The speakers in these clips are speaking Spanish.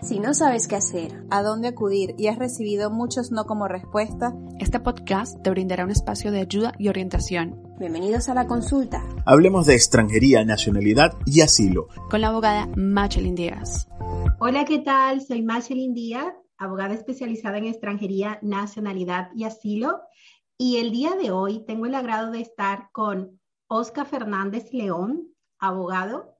Si no sabes qué hacer, a dónde acudir y has recibido muchos no como respuesta, este podcast te brindará un espacio de ayuda y orientación. Bienvenidos a la consulta. Hablemos de extranjería, nacionalidad y asilo. Con la abogada Machelin Díaz. Hola, ¿qué tal? Soy Machelin Díaz, abogada especializada en extranjería, nacionalidad y asilo. Y el día de hoy tengo el agrado de estar con Oscar Fernández León, abogado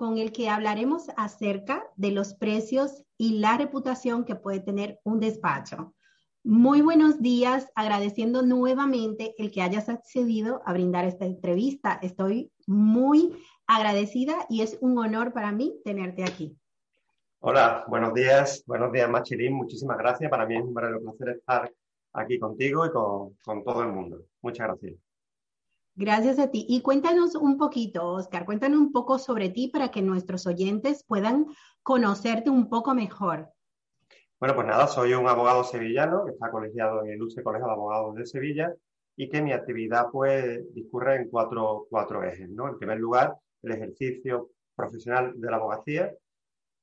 con el que hablaremos acerca de los precios y la reputación que puede tener un despacho. Muy buenos días, agradeciendo nuevamente el que hayas accedido a brindar esta entrevista. Estoy muy agradecida y es un honor para mí tenerte aquí. Hola, buenos días, buenos días Machilín, muchísimas gracias. Para mí es un verdadero placer estar aquí contigo y con, con todo el mundo. Muchas gracias. Gracias a ti. Y cuéntanos un poquito, Oscar, cuéntanos un poco sobre ti para que nuestros oyentes puedan conocerte un poco mejor. Bueno, pues nada, soy un abogado sevillano que está colegiado en el UCE Colegio de Abogados de Sevilla y que mi actividad pues discurre en cuatro, cuatro ejes, ¿no? En primer lugar, el ejercicio profesional de la abogacía,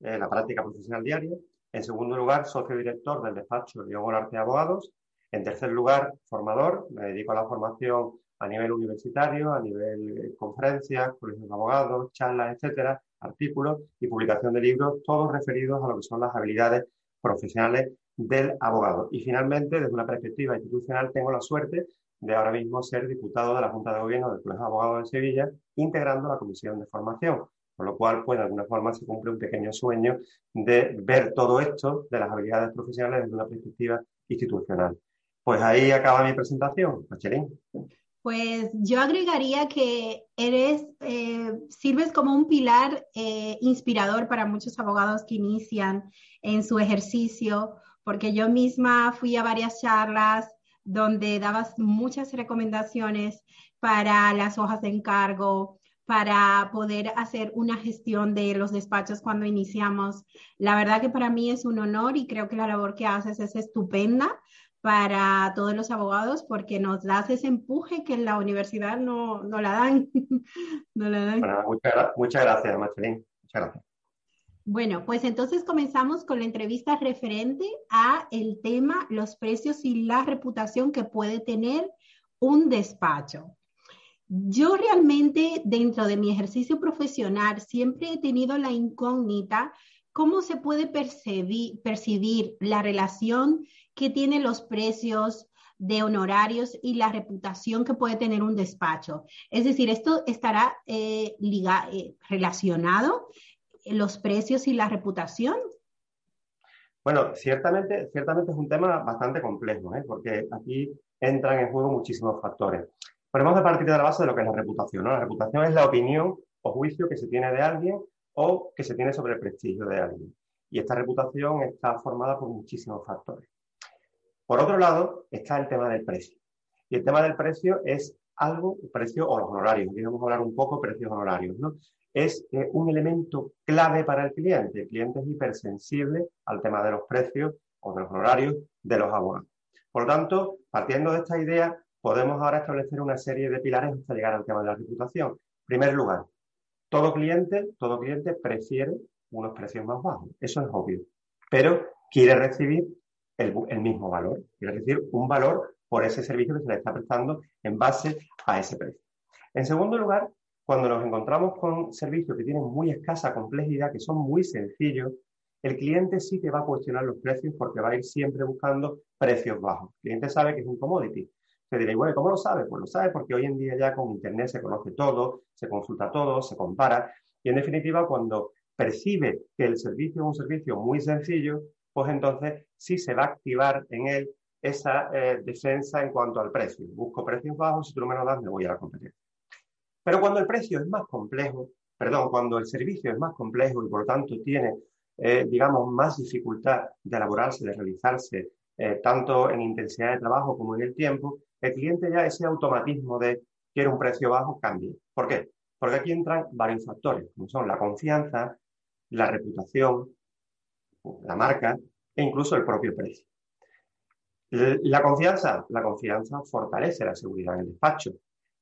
eh, la práctica profesional diaria. En segundo lugar, socio director del despacho León Arte Abogados. En tercer lugar, formador. Me dedico a la formación a nivel universitario, a nivel eh, conferencias, colegios de abogados, charlas, etcétera, artículos y publicación de libros, todos referidos a lo que son las habilidades profesionales del abogado. Y finalmente, desde una perspectiva institucional, tengo la suerte de ahora mismo ser diputado de la Junta de Gobierno del Colegio de Abogados de Sevilla, integrando la Comisión de Formación. Con lo cual, pues de alguna forma se cumple un pequeño sueño de ver todo esto de las habilidades profesionales desde una perspectiva institucional. Pues ahí acaba mi presentación, Machelín. Pues yo agregaría que eres, eh, sirves como un pilar eh, inspirador para muchos abogados que inician en su ejercicio, porque yo misma fui a varias charlas donde dabas muchas recomendaciones para las hojas de encargo, para poder hacer una gestión de los despachos cuando iniciamos. La verdad que para mí es un honor y creo que la labor que haces es estupenda para todos los abogados porque nos das ese empuje que en la universidad no, no la dan. no la dan. Bueno, muchas, muchas, gracias, Machelín. Muchas gracias. Bueno, pues entonces comenzamos con la entrevista referente a el tema los precios y la reputación que puede tener un despacho. Yo realmente dentro de mi ejercicio profesional siempre he tenido la incógnita cómo se puede percibir, percibir la relación qué tienen los precios de honorarios y la reputación que puede tener un despacho. Es decir, esto estará eh, eh, relacionado, eh, los precios y la reputación. Bueno, ciertamente, ciertamente es un tema bastante complejo, porque aquí entran en juego muchísimos factores. Podemos partir de la base de lo que es la reputación. La reputación es la opinión o juicio que se tiene de alguien o que se tiene sobre el prestigio de alguien. Y esta reputación está formada por muchísimos factores. Por otro lado, está el tema del precio. Y el tema del precio es algo, el precio o los honorarios, vamos a hablar un poco de precios honorarios, ¿no? Es eh, un elemento clave para el cliente. El cliente es hipersensible al tema de los precios o de los honorarios de los abogados. Por lo tanto, partiendo de esta idea, podemos ahora establecer una serie de pilares hasta llegar al tema de la reputación. En primer lugar, todo cliente, todo cliente prefiere unos precios más bajos. Eso es obvio. Pero quiere recibir el, mismo valor, es decir, un valor por ese servicio que se le está prestando en base a ese precio. En segundo lugar, cuando nos encontramos con servicios que tienen muy escasa complejidad, que son muy sencillos, el cliente sí que va a cuestionar los precios porque va a ir siempre buscando precios bajos. El cliente sabe que es un commodity. Se dirá, bueno, ¿cómo lo sabe? Pues lo sabe porque hoy en día ya con Internet se conoce todo, se consulta todo, se compara. Y en definitiva, cuando percibe que el servicio es un servicio muy sencillo, pues entonces sí se va a activar en él esa eh, defensa en cuanto al precio. Busco precios bajos, si tú no me lo das, me voy a la competencia. Pero cuando el precio es más complejo, perdón, cuando el servicio es más complejo y por lo tanto tiene, eh, digamos, más dificultad de elaborarse, de realizarse, eh, tanto en intensidad de trabajo como en el tiempo, el cliente ya ese automatismo de quiere un precio bajo cambia. ¿Por qué? Porque aquí entran varios factores, como son la confianza, la reputación, la marca e incluso el propio precio. La confianza, la confianza fortalece la seguridad en el despacho.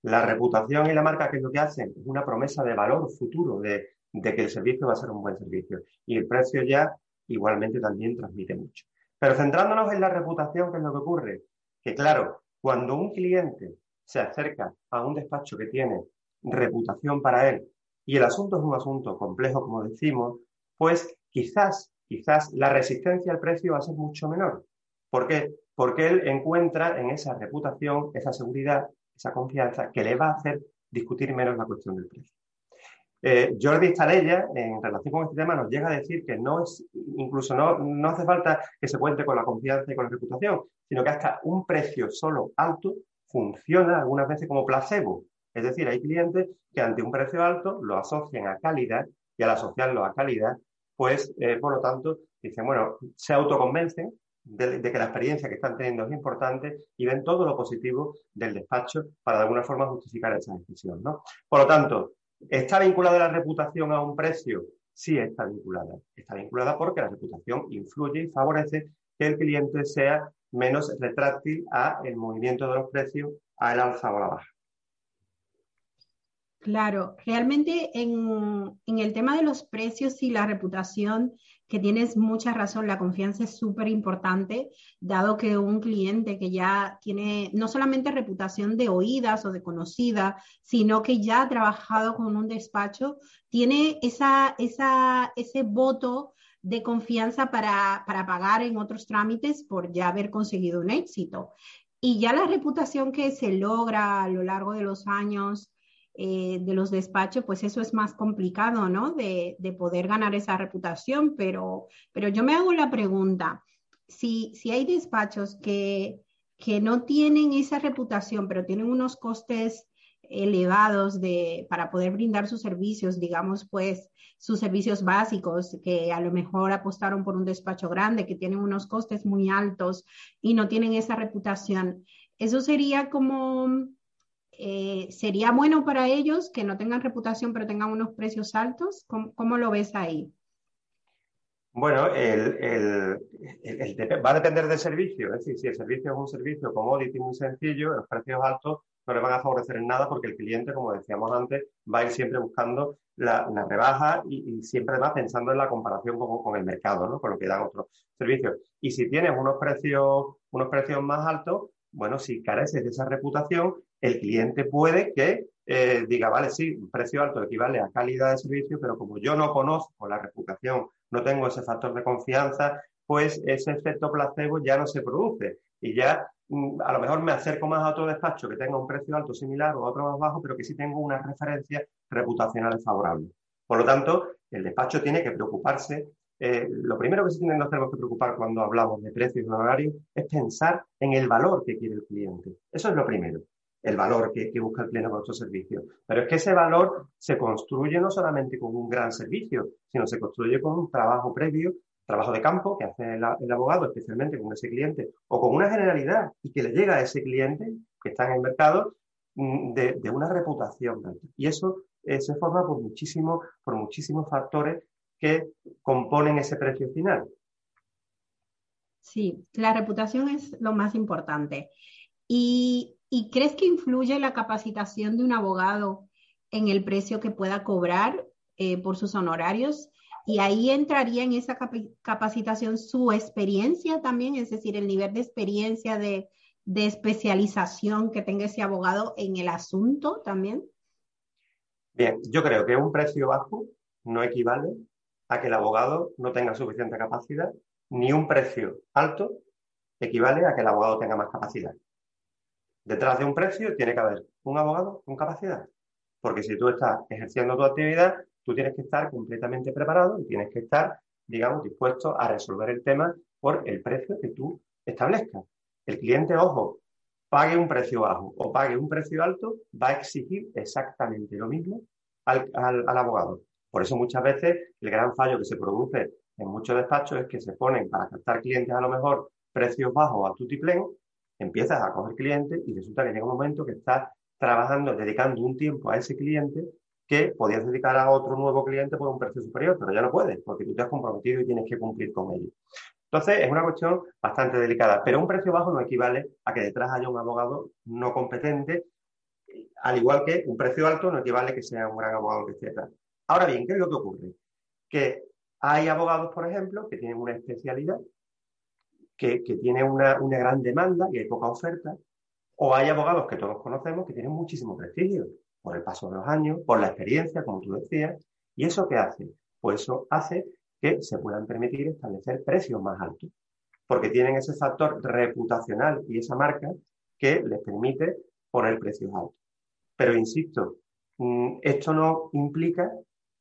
La reputación y la marca, ¿qué es lo que hacen? Es una promesa de valor futuro, de, que el servicio va a ser un buen servicio. Y el precio ya igualmente también transmite mucho. Pero centrándonos en la reputación, ¿qué es lo que ocurre? Que claro, cuando un cliente se acerca a un despacho que tiene reputación para él y el asunto es un asunto complejo, como decimos, pues quizás, quizás la resistencia al precio va a ser mucho menor. ¿Por qué? Porque él encuentra en esa reputación, esa seguridad, esa confianza que le va a hacer discutir menos la cuestión del precio. Eh, Jordi Starella, en relación con este tema, nos llega a decir que no es, incluso no, no hace falta que se cuente con la confianza y con la reputación, sino que hasta un precio solo alto funciona algunas veces como placebo. Es decir, hay clientes que ante un precio alto lo asocian a calidad y al asociarlo a calidad, pues eh, por lo tanto dicen, bueno, se autoconvencen de, de, que la experiencia que están teniendo es importante y ven todo lo positivo del despacho para de alguna forma justificar esa decisión. ¿no? Por lo tanto, ¿Está vinculada la reputación a un precio? Sí, está vinculada. Está vinculada porque la reputación influye y favorece que el cliente sea menos retráctil a el movimiento de los precios, a el alza o a la baja. Claro, realmente en, en, el tema de los precios y la reputación que tienes mucha razón, la confianza es súper importante, dado que un cliente que ya tiene no solamente reputación de oídas o de conocida, sino que ya ha trabajado con un despacho, tiene esa, esa, ese voto de confianza para, para pagar en otros trámites por ya haber conseguido un éxito. Y ya la reputación que se logra a lo largo de los años eh, de los despachos, pues eso es más complicado, ¿no? De, de, poder ganar esa reputación, pero, pero yo me hago la pregunta, si, si hay despachos que, que no tienen esa reputación, pero tienen unos costes elevados de, para poder brindar sus servicios, digamos, pues sus servicios básicos, que a lo mejor apostaron por un despacho grande, que tienen unos costes muy altos y no tienen esa reputación. Eso sería como eh, ¿sería bueno para ellos que no tengan reputación pero tengan unos precios altos? ¿Cómo, lo ves ahí? Bueno, va a depender del servicio. Es decir, si el servicio es un servicio commodity muy sencillo, los precios altos no le van a favorecer en nada porque el cliente, como decíamos antes, va a ir siempre buscando la, rebaja y, siempre va pensando en la comparación con, con, el mercado, ¿no? con lo que dan otros servicios. Y si tienes unos precios, unos precios más altos, bueno, si careces de esa reputación, el cliente puede que eh, diga, vale, sí, un precio alto equivale a calidad de servicio, pero como yo no conozco la reputación, no tengo ese factor de confianza, pues ese efecto placebo ya no se produce. Y ya mm, a lo mejor me acerco más a otro despacho que tenga un precio alto similar o otro más bajo, pero que sí tengo una referencia reputacional favorable. Por lo tanto, el despacho tiene que preocuparse eh, lo primero que sí nos tenemos que preocupar cuando hablamos de precios y horarios es pensar en el valor que quiere el cliente. Eso es lo primero, el valor que, busca el cliente con nuestro servicio. Pero es que ese valor se construye no solamente con un gran servicio, sino se construye con un trabajo previo, trabajo de campo que hace el, abogado, especialmente con ese cliente, o con una generalidad y que le llega a ese cliente que está en el mercado mm, de, una reputación. Y eso eh, se forma por, muchísimo, por muchísimos factores que componen ese precio final. Sí, la reputación es lo más importante. ¿Y, crees que influye la capacitación de un abogado en el precio que pueda cobrar eh, por sus honorarios? Y ahí entraría en esa capacitación su experiencia también, es decir, el nivel de experiencia de, de especialización que tenga ese abogado en el asunto también. Bien, yo creo que un precio bajo no equivale a que el abogado no tenga suficiente capacidad, ni un precio alto equivale a que el abogado tenga más capacidad. Detrás de un precio tiene que haber un abogado con capacidad, porque si tú estás ejerciendo tu actividad, tú tienes que estar completamente preparado y tienes que estar, digamos, dispuesto a resolver el tema por el precio que tú establezcas. El cliente, ojo, pague un precio bajo o pague un precio alto, va a exigir exactamente lo mismo al, al abogado. Por eso muchas veces el gran fallo que se produce en muchos despachos es que se ponen para captar clientes a lo mejor precios bajos a tutiplén, empiezas a coger clientes y resulta que llega un momento que estás trabajando, dedicando un tiempo a ese cliente que podías dedicar a otro nuevo cliente por un precio superior, pero ya no puedes porque tú te has comprometido y tienes que cumplir con ello. Entonces, es una cuestión bastante delicada, pero un precio bajo no equivale a que detrás haya un abogado no competente, al igual que un precio alto no equivale a que sea un gran abogado que esté. Ahora bien, ¿qué es lo que ocurre? Que Hay abogados, por ejemplo, que tienen una especialidad, que, que tiene una, una gran demanda y hay poca oferta, o hay abogados que todos conocemos que tienen muchísimo prestigio por el paso de los años, por la experiencia, como tú decías. ¿Y eso qué hace? Pues eso hace que se puedan permitir establecer precios más altos, porque tienen ese factor reputacional y esa marca que les permite poner precios altos. Pero insisto, mm, esto no implica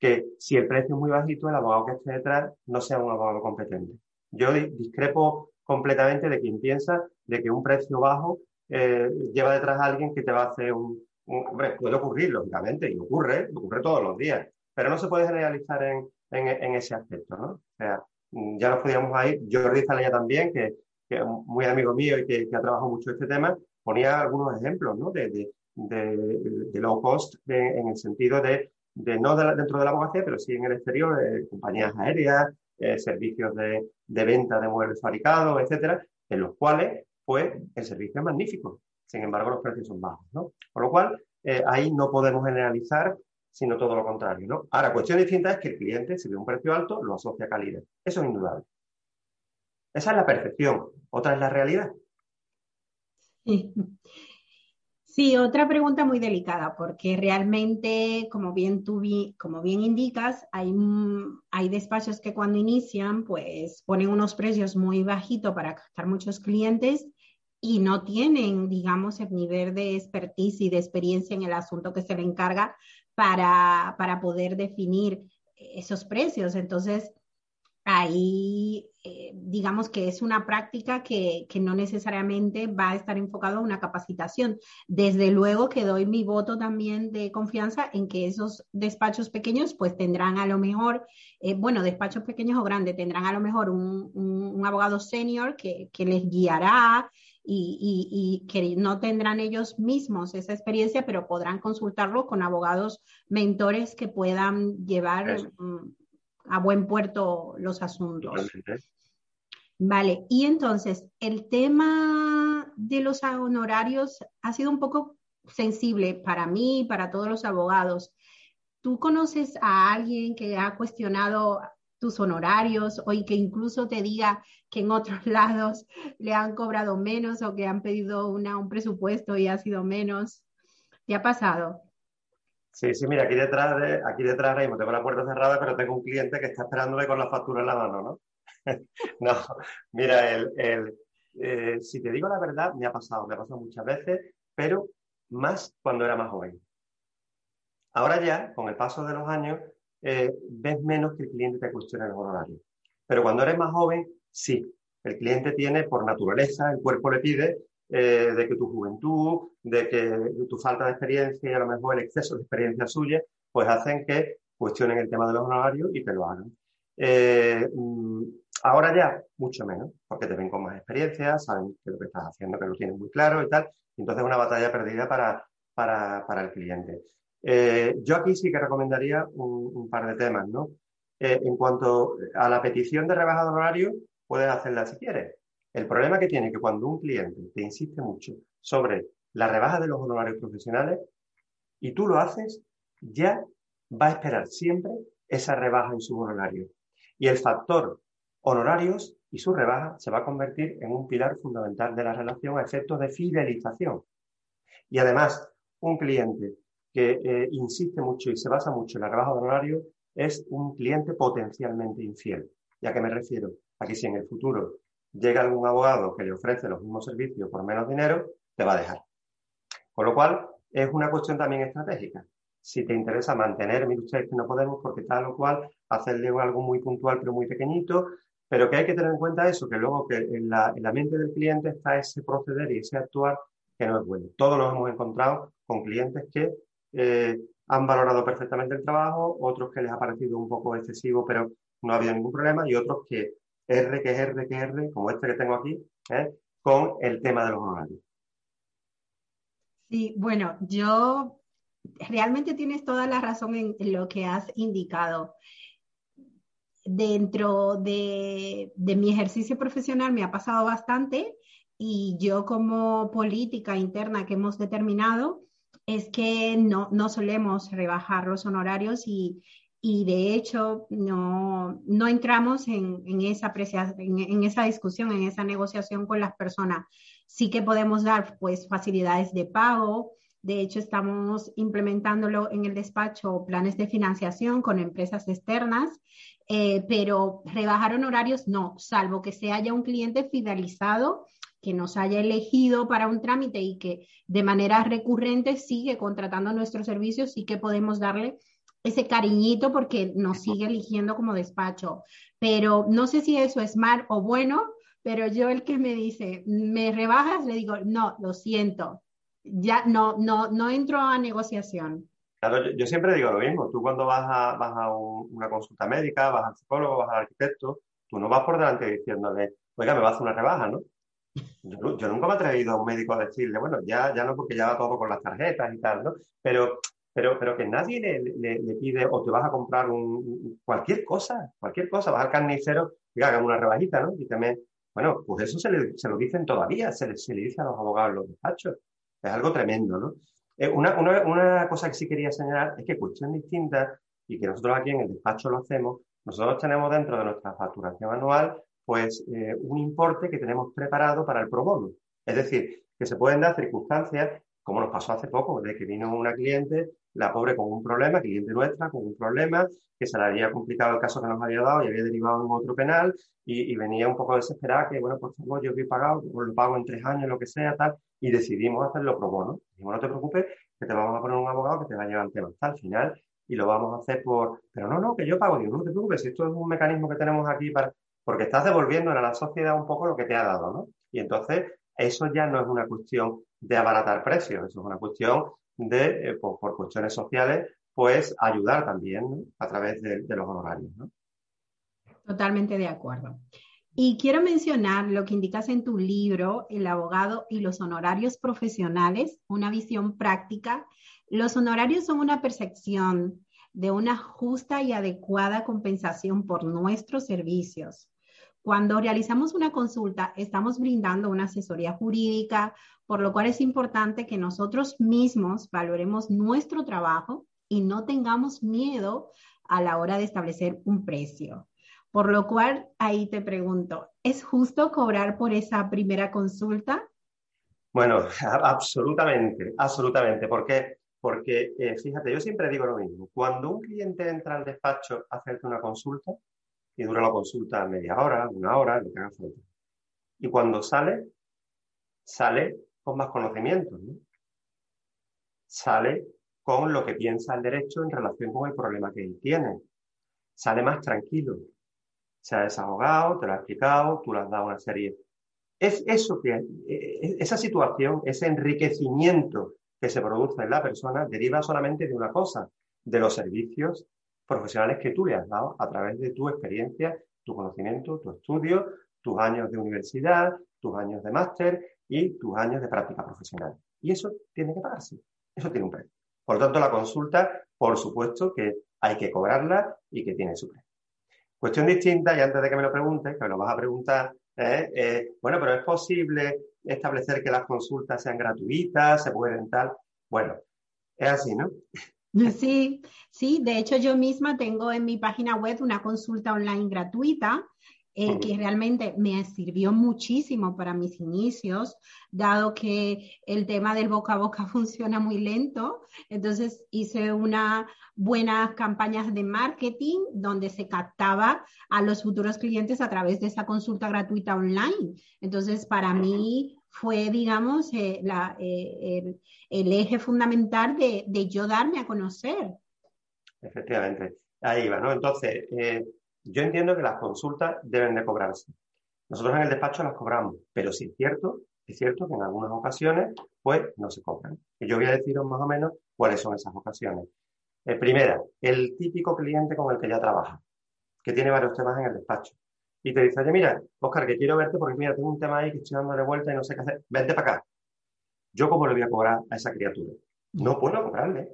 que si el precio es muy bajito, el abogado que esté detrás no sea un abogado competente. Yo discrepo completamente de quien piensa de que un precio bajo eh, lleva detrás a alguien que te va a hacer un, Hombre, puede ocurrir, lógicamente, y ocurre, ocurre todos los días, pero no se puede generalizar en, en, ese aspecto, ¿no? O sea, mm, ya nos podíamos ir, Jordi Zalaya también, que, que es muy amigo mío y que, que, ha trabajado mucho este tema, ponía algunos ejemplos, ¿no? De, de, de, low cost en el sentido de, de no dentro de la abogacía, pero sí en el exterior, eh, compañías aéreas, eh, servicios de, venta de muebles fabricados, etcétera, en los cuales, pues, el servicio es magnífico. Sin embargo, los precios son bajos, ¿no? Por lo cual, eh, ahí no podemos generalizar, sino todo lo contrario. Ahora, cuestión distinta es que el cliente, si ve un precio alto, lo asocia a calidad. Eso es indudable. Esa es la percepción. Otra es la realidad. Sí. Sí, otra pregunta muy delicada, porque realmente, como bien tú como bien indicas, hay, hay despachos que cuando inician, pues ponen unos precios muy bajitos para captar muchos clientes y no tienen, digamos, el nivel de expertise y de experiencia en el asunto que se le encarga para, para poder definir esos precios. Entonces, ahí eh, digamos que es una práctica que, que, no necesariamente va a estar enfocado a una capacitación. Desde luego que doy mi voto también de confianza en que esos despachos pequeños pues tendrán a lo mejor, eh, bueno, despachos pequeños o grandes, tendrán a lo mejor un, un, abogado senior que, que, les guiará y, y, y, que no tendrán ellos mismos esa experiencia, pero podrán consultarlo con abogados mentores que puedan llevar a buen puerto los asuntos. Vale, y entonces el tema de los honorarios ha sido un poco sensible para mí, para todos los abogados. ¿Tú conoces a alguien que ha cuestionado tus honorarios o que incluso te diga que en otros lados le han cobrado menos o que han pedido una, un presupuesto y ha sido menos? ¿Te ha pasado? Sí, sí, mira, aquí detrás, de, aquí detrás ahora mismo tengo la puerta cerrada, pero tengo un cliente que está esperándome con la factura en la mano, ¿no? no, mira, el, el eh, si te digo la verdad, me ha pasado, me ha pasado muchas veces, pero más cuando era más joven. Ahora ya, con el paso de los años, eh, ves menos que el cliente te cuestione los horarios. Pero cuando eres más joven, sí. El cliente tiene, por naturaleza, el cuerpo le pide eh, de que tu juventud, de que tu falta de experiencia y a lo mejor el exceso de experiencia suya, pues hacen que cuestionen el tema de los honorarios y te lo hagan. Eh, mm, ahora ya, mucho menos, porque te ven con más experiencia, saben que lo que estás haciendo, que lo tienes muy claro y tal. Entonces es una batalla perdida para, para, para el cliente. Eh, yo aquí sí que recomendaría un, par de temas, ¿no? En cuanto a la petición de rebaja de honorario, puedes hacerla si quieres. El problema que tiene que cuando un cliente te insiste mucho sobre la rebaja de los honorarios profesionales y tú lo haces, ya va a esperar siempre esa rebaja en su honorario. Y el factor honorarios y su rebaja se va a convertir en un pilar fundamental de la relación a efectos de fidelización. Y además, un cliente que eh, insiste mucho y se basa mucho en la rebaja de honorario es un cliente potencialmente infiel. ¿Y a qué me refiero? A que si en el futuro llega algún abogado que le ofrece los mismos servicios por menos dinero, te va a dejar. Con lo cual, es una cuestión también estratégica. Si te interesa mantener, mire ustedes que no podemos porque tal o cual, hacerle algo muy puntual pero muy pequeñito, pero que hay que tener en cuenta eso, que luego que en la, en la mente del cliente está ese proceder y ese actuar que no es bueno. Todos nos hemos encontrado con clientes que eh, han valorado perfectamente el trabajo, otros que les ha parecido un poco excesivo, pero no ha habido ningún problema, y otros que R que R que R, como este que tengo aquí, ¿eh? con el tema de los honorarios. Sí, bueno, yo realmente tienes toda la razón en, lo que has indicado. Dentro de, de, mi ejercicio profesional me ha pasado bastante y yo como política interna que hemos determinado es que no, no solemos rebajar los honorarios y, y de hecho no, no entramos en, en esa en, en, esa discusión, en esa negociación con las personas. Sí que podemos dar pues facilidades de pago. De hecho, estamos implementándolo en el despacho planes de financiación con empresas externas, eh, pero rebajar honorarios no, salvo que se haya un cliente fidelizado que nos haya elegido para un trámite y que de manera recurrente sigue contratando nuestros servicios, sí que podemos darle ese cariñito porque nos sigue eligiendo como despacho. Pero no sé si eso es mal o bueno, pero yo el que me dice, ¿me rebajas? Le digo, no, lo siento. Ya no, no, no entro a negociación. Claro, yo, siempre digo lo mismo. Tú cuando vas a, vas a una consulta médica, vas al psicólogo, vas al arquitecto, tú no vas por delante diciéndole, oiga, me vas a hacer una rebaja, ¿no? Yo, yo, nunca me he atrevido a un médico a decirle, bueno, ya, ya no porque ya va todo con las tarjetas y tal, ¿no? Pero pero, pero que nadie le, pide o te vas a comprar un, cualquier cosa, cualquier cosa, vas al carnicero y hagan una rebajita, ¿no? Y también, bueno, pues eso se, le, se lo dicen todavía, se le, dice a los abogados los despachos. Es algo tremendo, ¿no? Eh, una, una, una, cosa que sí quería señalar es que cuestión distinta y que nosotros aquí en el despacho lo hacemos, nosotros tenemos dentro de nuestra facturación anual pues eh, un importe que tenemos preparado para el pro. Es decir, que se pueden dar circunstancias, como nos pasó hace poco, de que vino una cliente la pobre con un problema, cliente nuestra, con un problema, que se le había complicado el caso que nos había dado y había derivado en otro penal y, venía un poco desesperada que, bueno, por favor, yo he pagado, lo pago en tres años, lo que sea, tal, y decidimos hacerlo pro bono. Dijimos, no te preocupes, que te vamos a poner un abogado que te va a llevar el tema hasta el final y lo vamos a hacer por, pero no, no, que yo pago, digo, no te preocupes, esto es un mecanismo que tenemos aquí para, porque estás devolviendo a la sociedad un poco lo que te ha dado, ¿no? Y entonces, eso ya no es una cuestión de abaratar precios, eso es una cuestión de, eh, por, cuestiones sociales, pues ayudar también a través de, los honorarios. Totalmente de acuerdo. Y quiero mencionar lo que indicas en tu libro, El abogado y los honorarios profesionales, una visión práctica. Los honorarios son una percepción de una justa y adecuada compensación por nuestros servicios. Cuando realizamos una consulta, estamos brindando una asesoría jurídica, por lo cual es importante que nosotros mismos valoremos nuestro trabajo y no tengamos miedo a la hora de establecer un precio. Por lo cual, ahí te pregunto, ¿es justo cobrar por esa primera consulta? Bueno, absolutamente, absolutamente. ¿Por qué? Porque, eh, fíjate, yo siempre digo lo mismo. Cuando un cliente entra al despacho a hacerte una consulta, y dura la consulta media hora, una hora, lo que haga falta. Y cuando sale, sale con más conocimientos, ¿no? Sale con lo que piensa el derecho en relación con el problema que él tiene. Sale más tranquilo. Se ha desahogado, te lo ha explicado, tú le has dado una serie. Es eso que, e, esa situación, ese enriquecimiento que se produce en la persona deriva solamente de una cosa, de los servicios profesionales que tú le has dado a través de tu experiencia, tu conocimiento, tu estudio, tus años de universidad, tus años de máster y tus años de práctica profesional. Y eso tiene que pagarse, eso tiene un precio. Por lo tanto, la consulta, por supuesto que hay que cobrarla y que tiene su precio. Cuestión distinta, y antes de que me lo preguntes, que me lo vas a preguntar, ¿eh? Eh, bueno, pero es posible establecer que las consultas sean gratuitas, se pueden tal. Bueno, es así, ¿no? Sí, sí, de hecho yo misma tengo en mi página web una consulta online gratuita eh, que realmente me sirvió muchísimo para mis inicios, dado que el tema del boca a boca funciona muy lento. Entonces hice unas buenas campañas de marketing donde se captaba a los futuros clientes a través de esa consulta gratuita online. Entonces, para mí fue, digamos, eh, eh, el, eje fundamental de, yo darme a conocer. Efectivamente, ahí va, ¿no? Entonces, eh, yo entiendo que las consultas deben de cobrarse. Nosotros en el despacho las cobramos, pero sí es cierto, es cierto que en algunas ocasiones, pues, no se cobran. Y yo voy a deciros más o menos cuáles son esas ocasiones. primera, el típico cliente con el que ya trabaja, que tiene varios temas en el despacho y te dice, oye, mira, Oscar, que quiero verte porque mira, tengo un tema ahí que estoy dándole vuelta y no sé qué hacer, vente para acá. ¿Yo cómo le voy a cobrar a esa criatura? No puedo cobrarle.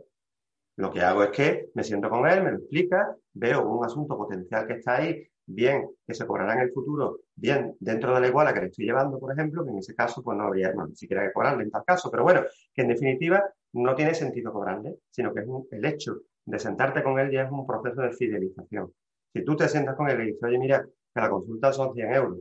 Lo que hago es que me siento con él, me lo explica, veo un asunto potencial que está ahí, bien, que se cobrará en el futuro, bien, dentro de la iguala que le estoy llevando, por ejemplo, que en ese caso, pues no habría ni siquiera que cobrarle en tal caso, pero bueno, que en definitiva no tiene sentido cobrarle, sino que es el hecho de sentarte con él ya es un proceso de fidelización. Si tú te sientas con él y dices, oye, mira, que la consulta son 100 euros,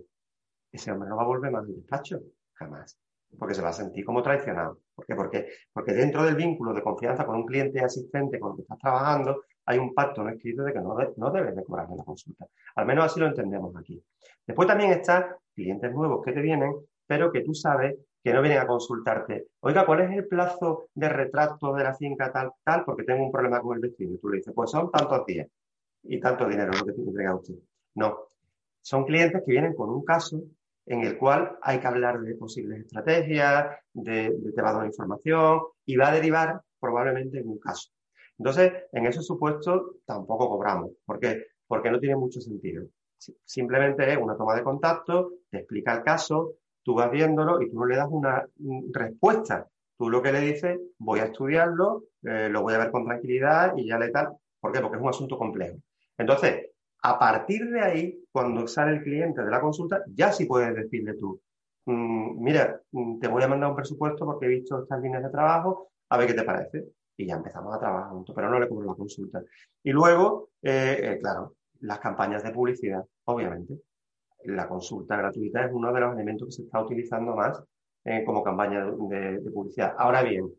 ese hombre no va a volver más al despacho, jamás, porque se va a sentir como traicionado. ¿Por qué? Porque, porque dentro del vínculo de confianza con un cliente asistente con el que estás trabajando, hay un pacto no escrito de que no, no debes de cobrarle la consulta. Al menos así lo entendemos aquí. Después también están clientes nuevos que te vienen, pero que tú sabes que no vienen a consultarte. Oiga, ¿cuál es el plazo de retrato de la finca tal, tal? Porque tengo un problema con el vecino. Y tú le dices, pues son tantos días y tanto dinero lo que tiene que entregar usted. No. Son clientes que vienen con un caso en el cual hay que hablar de posibles estrategias, de, de te va a dar información y va a derivar probablemente en un caso. Entonces, en esos supuestos tampoco cobramos. ¿Por qué? Porque no tiene mucho sentido. Simplemente es una toma de contacto, te explica el caso, tú vas viéndolo y tú no le das una respuesta. Tú lo que le dices, voy a estudiarlo, eh, lo voy a ver con tranquilidad y ya le tal. ¿Por qué? Porque es un asunto complejo. Entonces, a partir de ahí, cuando sale el cliente de la consulta, ya sí puedes decirle tú, mm, mira, mm, te voy a mandar un presupuesto porque he visto estas líneas de trabajo, a ver qué te parece. Y ya empezamos a trabajar juntos, pero no le cobro la consulta. Y luego, eh, eh, claro, las campañas de publicidad, obviamente. La consulta gratuita es uno de los elementos que se está utilizando más eh, como campaña de, publicidad. Ahora bien,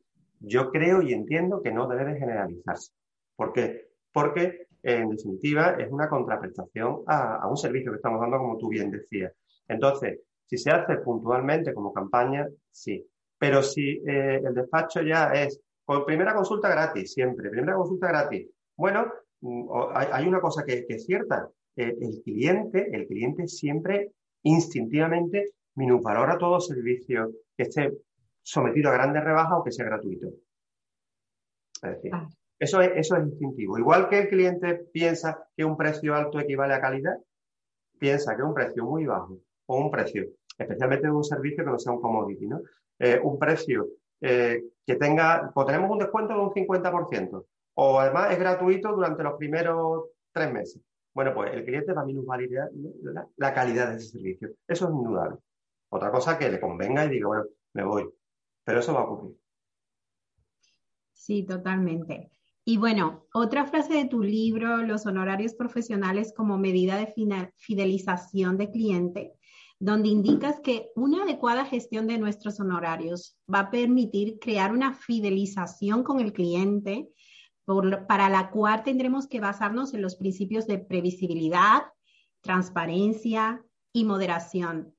yo creo y entiendo que no debe de generalizarse. ¿Por qué? Porque, en definitiva, es una contraprestación a, un servicio que estamos dando, como tú bien decías. Entonces, si se hace puntualmente como campaña, sí. Pero si eh, el despacho ya es con primera consulta gratis, siempre, primera consulta gratis. Bueno, mm, hay, una cosa que, es cierta. Eh, el cliente, el cliente siempre instintivamente minusvalora todo servicio que esté sometido a grandes rebajas o que sea gratuito. Es decir, eso, es, eso es instintivo. Igual que el cliente piensa que un precio alto equivale a calidad, piensa que un precio muy bajo o un precio, especialmente de un servicio que no sea un commodity, ¿no? Eh, un precio eh, que tenga, pues tenemos un descuento de un 50%, o además es gratuito durante los primeros tres meses. Bueno, pues el cliente va a minusvalidar la, calidad de ese servicio. Eso es indudable. Otra cosa que le convenga y diga, bueno, me voy. Pero eso va a ocurrir. Sí, totalmente. Y bueno, otra frase de tu libro, los honorarios profesionales como medida de fidelización de cliente, donde indicas que una adecuada gestión de nuestros honorarios va a permitir crear una fidelización con el cliente, para la cual tendremos que basarnos en los principios de previsibilidad, transparencia y moderación.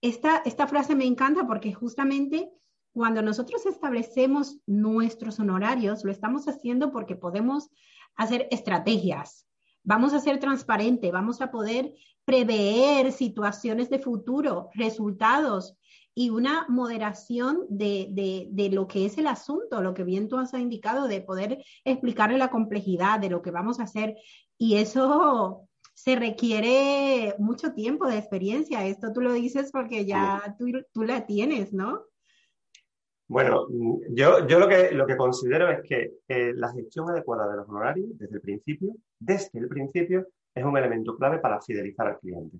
Esta, esta frase me encanta porque justamente cuando nosotros establecemos nuestros honorarios, lo estamos haciendo porque podemos hacer estrategias, vamos a ser transparentes, vamos a poder prever situaciones de futuro, resultados y una moderación de, de, de, lo que es el asunto, lo que bien tú has indicado, de poder explicarle la complejidad de lo que vamos a hacer. Y eso se requiere mucho tiempo de experiencia. Esto tú lo dices porque ya tú, tú la tienes, ¿no? Bueno, yo, yo lo, que, lo que considero es que eh, la gestión adecuada de los honorarios desde el principio, desde el principio, es un elemento clave para fidelizar al cliente.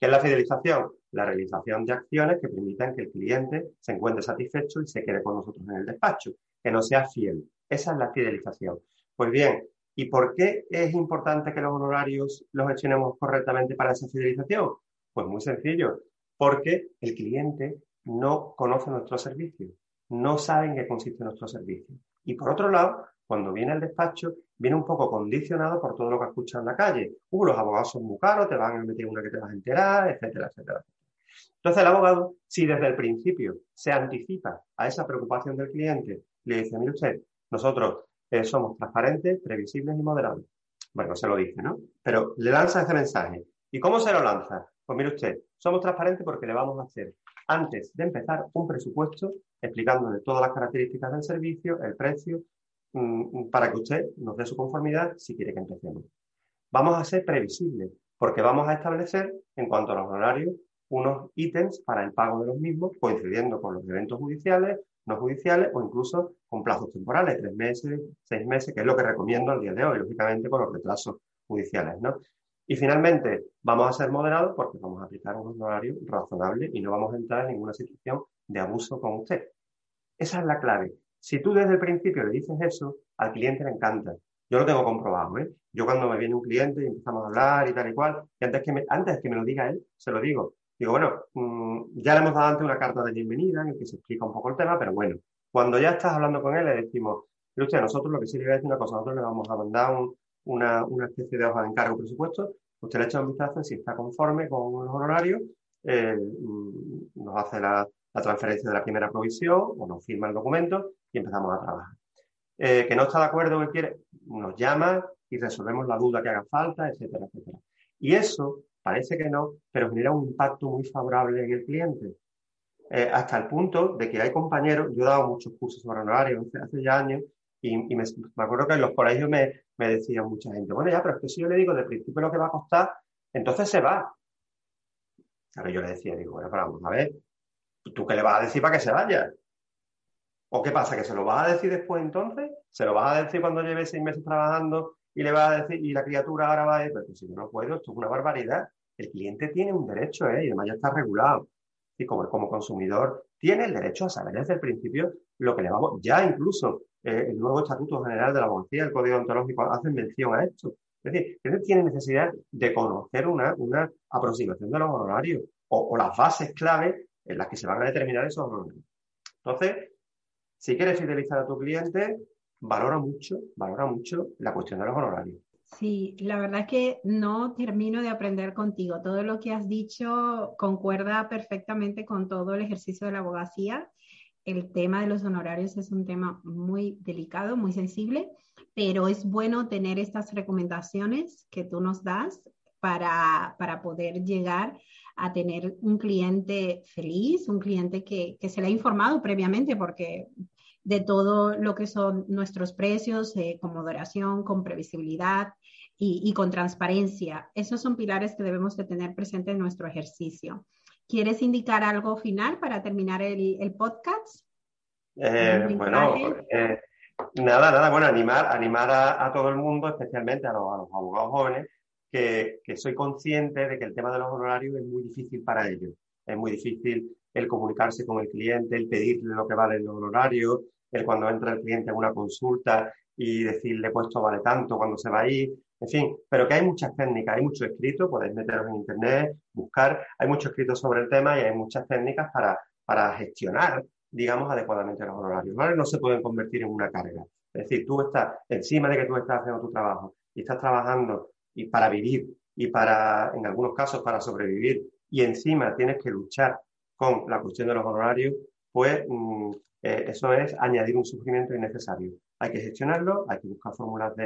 ¿Qué es la fidelización? La realización de acciones que permitan que el cliente se encuentre satisfecho y se quede con nosotros en el despacho, que no sea fiel. Esa es la fidelización. Pues bien, ¿Y por qué es importante que los honorarios los gestionemos correctamente para esa fidelización? Pues muy sencillo, porque el cliente no conoce nuestro servicio, no sabe en qué consiste nuestro servicio. Y por otro lado, cuando viene al despacho, viene un poco condicionado por todo lo que escucha en la calle. Uh, los abogados son muy caros, te van a meter una que te vas a enterar, etcétera, etcétera. Entonces el abogado, si desde el principio se anticipa a esa preocupación del cliente, le dice, mire usted, nosotros somos transparentes, previsibles y moderados. Bueno, se lo dice, ¿no? Pero le lanza ese mensaje. ¿Y cómo se lo lanza? Pues mire usted, somos transparentes porque le vamos a hacer, antes de empezar, un presupuesto explicándole todas las características del servicio, el precio, mm, para que usted nos dé su conformidad si quiere que empecemos. Vamos a ser previsibles porque vamos a establecer, en cuanto a los horarios, unos ítems para el pago de los mismos, coincidiendo con los eventos judiciales no judiciales o incluso con plazos temporales, tres meses, seis meses, que es lo que recomiendo al día de hoy, lógicamente con los retrasos judiciales, ¿no? Y finalmente, vamos a ser moderados porque vamos a aplicar un horario razonable y no vamos a entrar en ninguna situación de abuso con usted. Esa es la clave. Si tú desde el principio le dices eso, al cliente le encanta. Yo lo tengo comprobado, ¿eh? Yo cuando me viene un cliente y empezamos a hablar y tal y cual, y antes que me, antes que me lo diga él, se lo digo. Digo, bueno, mm, ya le hemos dado antes una carta de bienvenida en el que se explica un poco el tema, pero bueno, cuando ya estás hablando con él, le decimos, usted, nosotros lo que sí le voy a decir una cosa, nosotros le vamos a mandar una, una especie de hoja de encargo presupuesto, usted le echa un vistazo si está conforme con los honorarios, eh, mm, nos hace la, transferencia de la primera provisión o nos firma el documento y empezamos a trabajar. Eh, que no está de acuerdo, que quiere, nos llama y resolvemos la duda que haga falta, etcétera, etcétera. Y eso parece que no, pero genera un impacto muy favorable en el cliente. Eh, hasta el punto de que hay compañeros, yo he dado muchos cursos sobre honorarios hace, ya años, y, me, acuerdo que en los colegios me, me decía mucha gente, bueno, ya, pero es que si yo le digo de principio lo que va a costar, entonces se va. Claro, yo le decía, digo, bueno, pero vamos a ver, ¿tú qué le vas a decir para que se vaya? ¿O qué pasa? ¿Que se lo vas a decir después entonces? ¿Se lo vas a decir cuando lleve seis meses trabajando y le vas a decir, y la criatura ahora va a decir, pero si yo no puedo, esto es una barbaridad. El cliente tiene un derecho, ¿eh? Y además ya está regulado y como, como consumidor tiene el derecho a saber desde el principio lo que le vamos, ya incluso eh, el nuevo Estatuto General de la Abogacía, el Código Ontológico, hacen mención a esto. Es decir, tiene necesidad de conocer una, una aproximación de los honorarios o, o, las bases clave en las que se van a determinar esos honorarios. Entonces, si quieres fidelizar a tu cliente, valora mucho, valora mucho la cuestión de los honorarios. Sí, la verdad es que no termino de aprender contigo. Todo lo que has dicho concuerda perfectamente con todo el ejercicio de la abogacía. El tema de los honorarios es un tema muy delicado, muy sensible, pero es bueno tener estas recomendaciones que tú nos das para, para poder llegar a tener un cliente feliz, un cliente que, que se le ha informado previamente, porque de todo lo que son nuestros precios, eh, con moderación, con previsibilidad y, con transparencia. Esos son pilares que debemos de tener presente en nuestro ejercicio. ¿Quieres indicar algo final para terminar el, podcast? Eh, bueno, eh, nada, nada, bueno, animar, animar a, todo el mundo, especialmente a los, abogados jóvenes, que, que, soy consciente de que el tema de los honorarios es muy difícil para ellos. Es muy difícil el comunicarse con el cliente, el pedirle lo que vale el honorario, el cuando entra el cliente a una consulta y decirle, pues esto vale tanto, cuando se va a ir, en fin, pero que hay muchas técnicas, hay mucho escrito, podéis meteros en internet, buscar, hay mucho escrito sobre el tema y hay muchas técnicas para, para gestionar, digamos, adecuadamente los honorarios. No se pueden convertir en una carga. Es decir, tú estás encima de que tú estás haciendo tu trabajo y estás trabajando y para vivir y para, en algunos casos, para sobrevivir y encima tienes que luchar con la cuestión de los honorarios, pues mm, eh, eso es añadir un sufrimiento innecesario. Hay que gestionarlo, hay que buscar fórmulas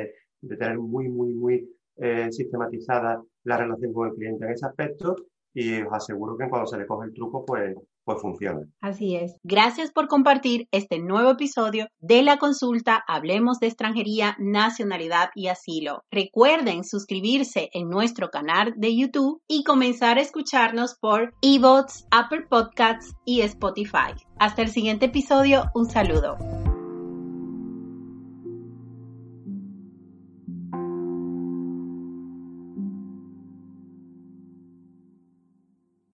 de, tener muy, muy, muy eh, sistematizada la relación con el cliente en ese aspecto y os aseguro que cuando se le coge el truco, pues, pues funciona. Así es. Gracias por compartir este nuevo episodio de la consulta Hablemos de extranjería, nacionalidad y asilo. Recuerden suscribirse en nuestro canal de YouTube y comenzar a escucharnos por eBots, Apple Podcasts y Spotify. Hasta el siguiente episodio, un saludo.